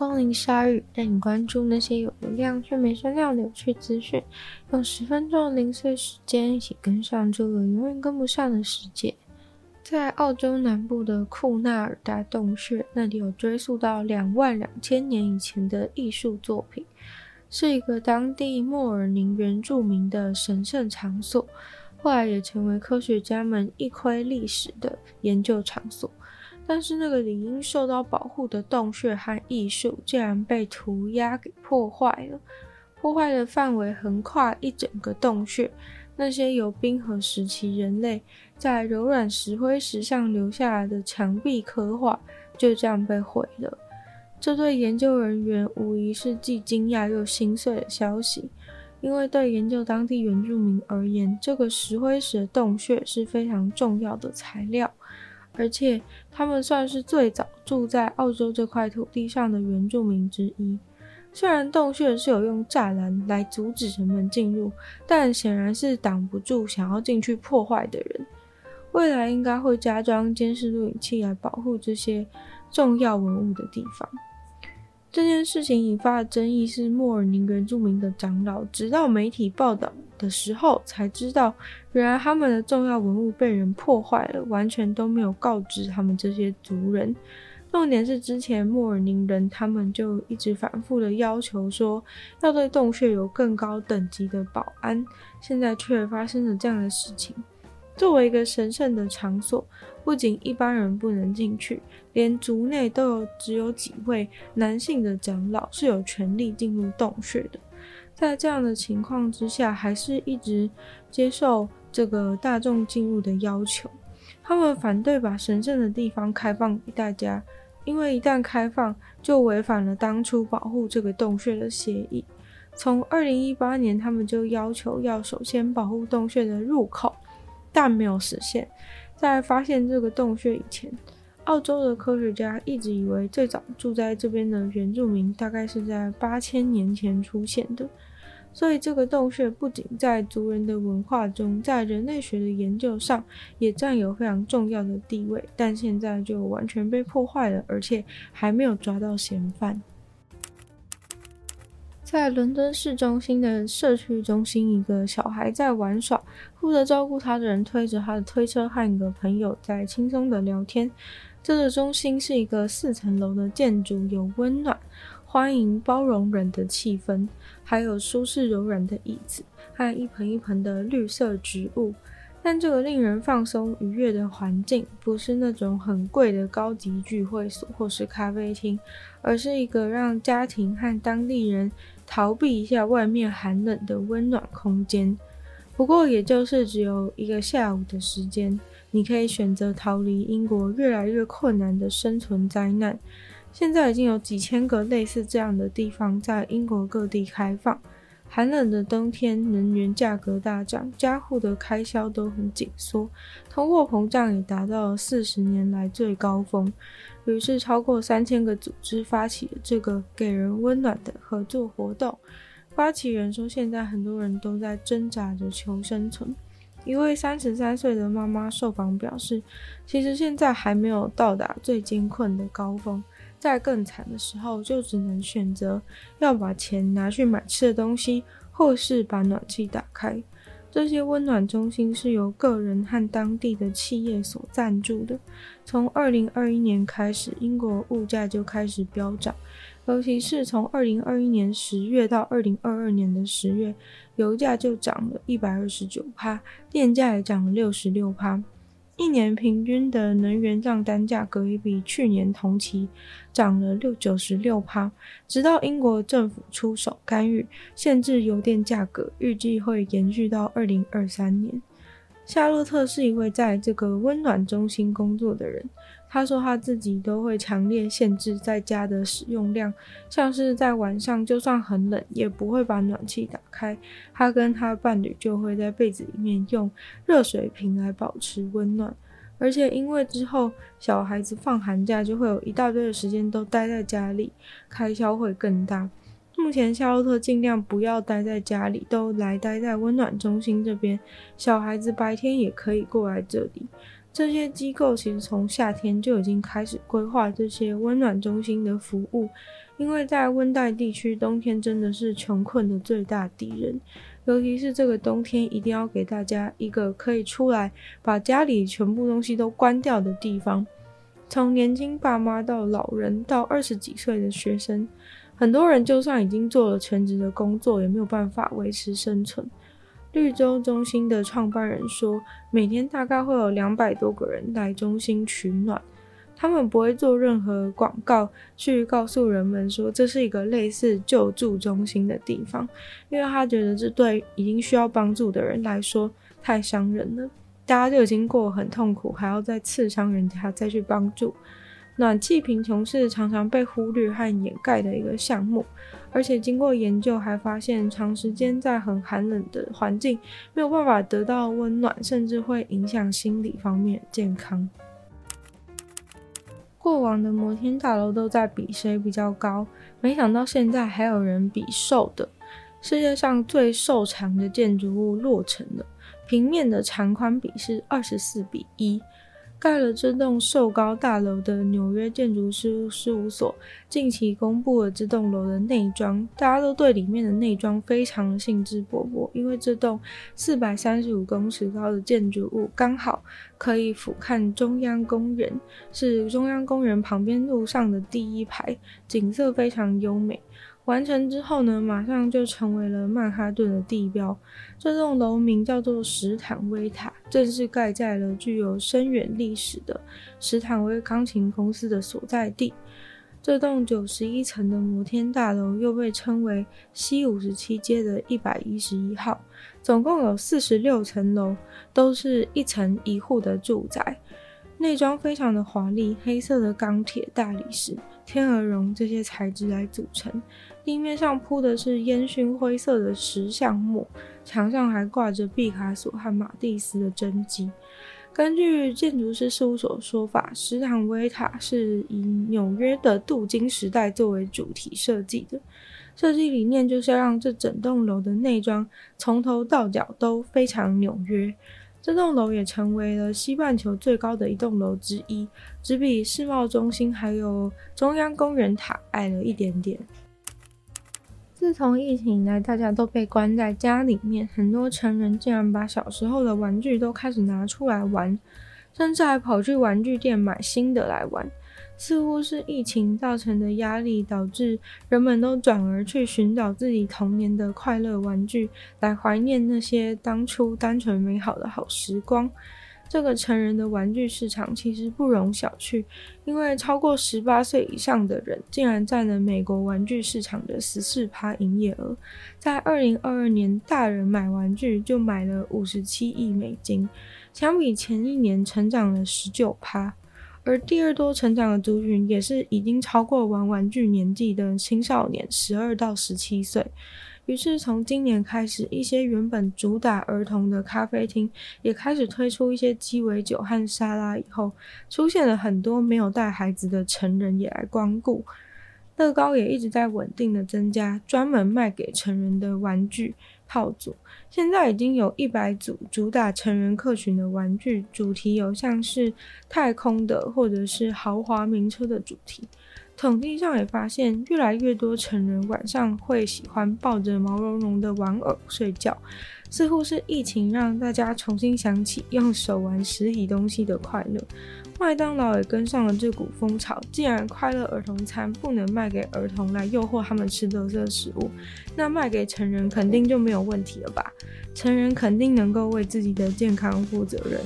光临鲨语，带你关注那些有流量却没声量的有趣资讯。用十分钟的零碎时间，一起跟上这个永远跟不上的世界。在澳洲南部的库纳尔大洞穴，那里有追溯到两万两千年以前的艺术作品，是一个当地莫尔宁原住民的神圣场所，后来也成为科学家们一窥历史的研究场所。但是那个理应受到保护的洞穴和艺术，竟然被涂鸦给破坏了，破坏的范围横跨一整个洞穴。那些由冰河时期人类在柔软石灰石上留下来的墙壁刻画，就这样被毁了。这对研究人员无疑是既惊讶又心碎的消息，因为对研究当地原住民而言，这个石灰石的洞穴是非常重要的材料，而且他们算是最早住在澳洲这块土地上的原住民之一。虽然洞穴是有用栅栏来阻止人们进入，但显然是挡不住想要进去破坏的人。未来应该会加装监视录影器来保护这些重要文物的地方。这件事情引发的争议是莫尔宁原住民的长老，直到媒体报道的时候才知道，原来他们的重要文物被人破坏了，完全都没有告知他们这些族人。重点是，之前莫尔宁人他们就一直反复的要求说，要对洞穴有更高等级的保安，现在却发生了这样的事情。作为一个神圣的场所，不仅一般人不能进去，连族内都有只有几位男性的长老是有权利进入洞穴的。在这样的情况之下，还是一直接受这个大众进入的要求。他们反对把神圣的地方开放给大家。因为一旦开放，就违反了当初保护这个洞穴的协议。从二零一八年，他们就要求要首先保护洞穴的入口，但没有实现。在发现这个洞穴以前，澳洲的科学家一直以为最早住在这边的原住民大概是在八千年前出现的。所以，这个洞穴不仅在族人的文化中，在人类学的研究上也占有非常重要的地位，但现在就完全被破坏了，而且还没有抓到嫌犯。在伦敦市中心的社区中心，一个小孩在玩耍，负责照顾他的人推着他的推车，和一个朋友在轻松的聊天。这个中心是一个四层楼的建筑，有温暖。欢迎包容人的气氛，还有舒适柔软的椅子和一盆一盆的绿色植物。但这个令人放松愉悦的环境，不是那种很贵的高级聚会所或是咖啡厅，而是一个让家庭和当地人逃避一下外面寒冷的温暖空间。不过，也就是只有一个下午的时间，你可以选择逃离英国越来越困难的生存灾难。现在已经有几千个类似这样的地方在英国各地开放。寒冷的冬天，能源价格大涨，家户的开销都很紧缩，通货膨胀也达到了四十年来最高峰。于是，超过三千个组织发起了这个给人温暖的合作活动。发起人说，现在很多人都在挣扎着求生存。一位三十三岁的妈妈受访表示，其实现在还没有到达最艰困的高峰。在更惨的时候，就只能选择要把钱拿去买吃的东西，或是把暖气打开。这些温暖中心是由个人和当地的企业所赞助的。从二零二一年开始，英国物价就开始飙涨，尤其是从二零二一年十月到二零二二年的十月，油价就涨了一百二十九趴，电价也涨了六十六趴。一年平均的能源账单价格也比去年同期涨了六九十六趴，直到英国政府出手干预，限制油电价格，预计会延续到二零二三年。夏洛特是一位在这个温暖中心工作的人。他说他自己都会强烈限制在家的使用量，像是在晚上就算很冷也不会把暖气打开。他跟他伴侣就会在被子里面用热水瓶来保持温暖。而且因为之后小孩子放寒假就会有一大堆的时间都待在家里，开销会更大。目前夏洛特尽量不要待在家里，都来待在温暖中心这边。小孩子白天也可以过来这里。这些机构其实从夏天就已经开始规划这些温暖中心的服务，因为在温带地区，冬天真的是穷困的最大敌人。尤其是这个冬天，一定要给大家一个可以出来把家里全部东西都关掉的地方。从年轻爸妈到老人，到二十几岁的学生，很多人就算已经做了全职的工作，也没有办法维持生存。绿洲中心的创办人说，每天大概会有两百多个人来中心取暖。他们不会做任何广告去告诉人们说这是一个类似救助中心的地方，因为他觉得这对已经需要帮助的人来说太伤人了。大家就已经过很痛苦，还要再刺伤人家再去帮助。暖气贫穷是常常被忽略和掩盖的一个项目，而且经过研究还发现，长时间在很寒冷的环境没有办法得到温暖，甚至会影响心理方面健康。过往的摩天大楼都在比谁比较高，没想到现在还有人比瘦的。世界上最瘦长的建筑物落成了，平面的长宽比是二十四比一。盖了这栋瘦高大楼的纽约建筑师事务所近期公布了这栋楼的内装，大家都对里面的内装非常的兴致勃勃，因为这栋四百三十五公尺高的建筑物刚好可以俯瞰中央公园，是中央公园旁边路上的第一排，景色非常优美。完成之后呢，马上就成为了曼哈顿的地标。这栋楼名叫做史坦威塔，正是盖在了具有深远历史的史坦威钢琴公司的所在地。这栋九十一层的摩天大楼又被称为西五十七街的一百一十一号，总共有四十六层楼，都是一层一户的住宅。内装非常的华丽，黑色的钢铁、大理石、天鹅绒这些材质来组成。地面上铺的是烟熏灰色的石橡木，墙上还挂着毕卡索和马蒂斯的真迹。根据建筑师事务所的说法，史坦威塔是以纽约的镀金时代作为主题设计的，设计理念就是要让这整栋楼的内装从头到脚都非常纽约。这栋楼也成为了西半球最高的一栋楼之一，只比世贸中心还有中央公园塔矮了一点点。自从疫情以来，大家都被关在家里面，很多成人竟然把小时候的玩具都开始拿出来玩，甚至还跑去玩具店买新的来玩。似乎是疫情造成的压力，导致人们都转而去寻找自己童年的快乐玩具，来怀念那些当初单纯美好的好时光。这个成人的玩具市场其实不容小觑，因为超过十八岁以上的人竟然占了美国玩具市场的十四趴营业额。在二零二二年，大人买玩具就买了五十七亿美金，相比前一年成长了十九趴。而第二多成长的族群也是已经超过玩玩具年纪的青少年，十二到十七岁。于是从今年开始，一些原本主打儿童的咖啡厅也开始推出一些鸡尾酒和沙拉。以后出现了很多没有带孩子的成人也来光顾。乐高也一直在稳定的增加专门卖给成人的玩具套组。现在已经有一百组主打成人客群的玩具，主题有像是太空的，或者是豪华名车的主题。统计上也发现，越来越多成人晚上会喜欢抱着毛茸茸的玩偶睡觉，似乎是疫情让大家重新想起用手玩实体东西的快乐。麦当劳也跟上了这股风潮，既然快乐儿童餐不能卖给儿童来诱惑他们吃垃圾食物，那卖给成人肯定就没有问题了吧？成人肯定能够为自己的健康负责任。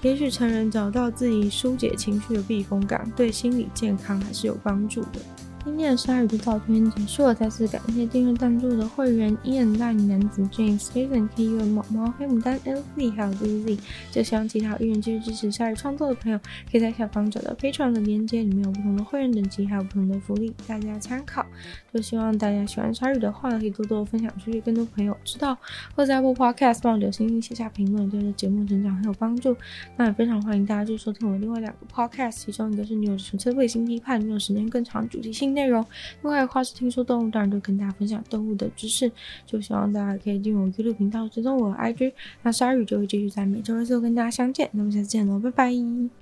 也许成人找到自己疏解情绪的避风港，对心理健康还是有帮助的。今天的鲨鱼就到这边结束了，再次感谢订阅赞助的会员：Ian、大龄男子 James、Jason、K、U、毛毛、黑牡丹、LZ 还有 ZZ。就希望其他有意愿继续支持鲨鱼创作的朋友，可以在下方找到 Patreon 的链接，里面有不同的会员等级，还有不同的福利，大家参考。就希望大家喜欢鲨鱼的话，可以多多分享出去，更多朋友知道。或在播 Podcast 帮我留星星、写下评论，对这节目成长很有帮助。那也非常欢迎大家去收听我另外两个 Podcast，其中一个是女友纯粹卫星批判，没有时间更长主题性内容。另外的话是听说动物，当然就跟大家分享动物的知识。就希望大家可以进入我的频道，追踪我 IG。那鲨鱼就会继续在每周二四跟大家相见。那么下次见喽，拜拜。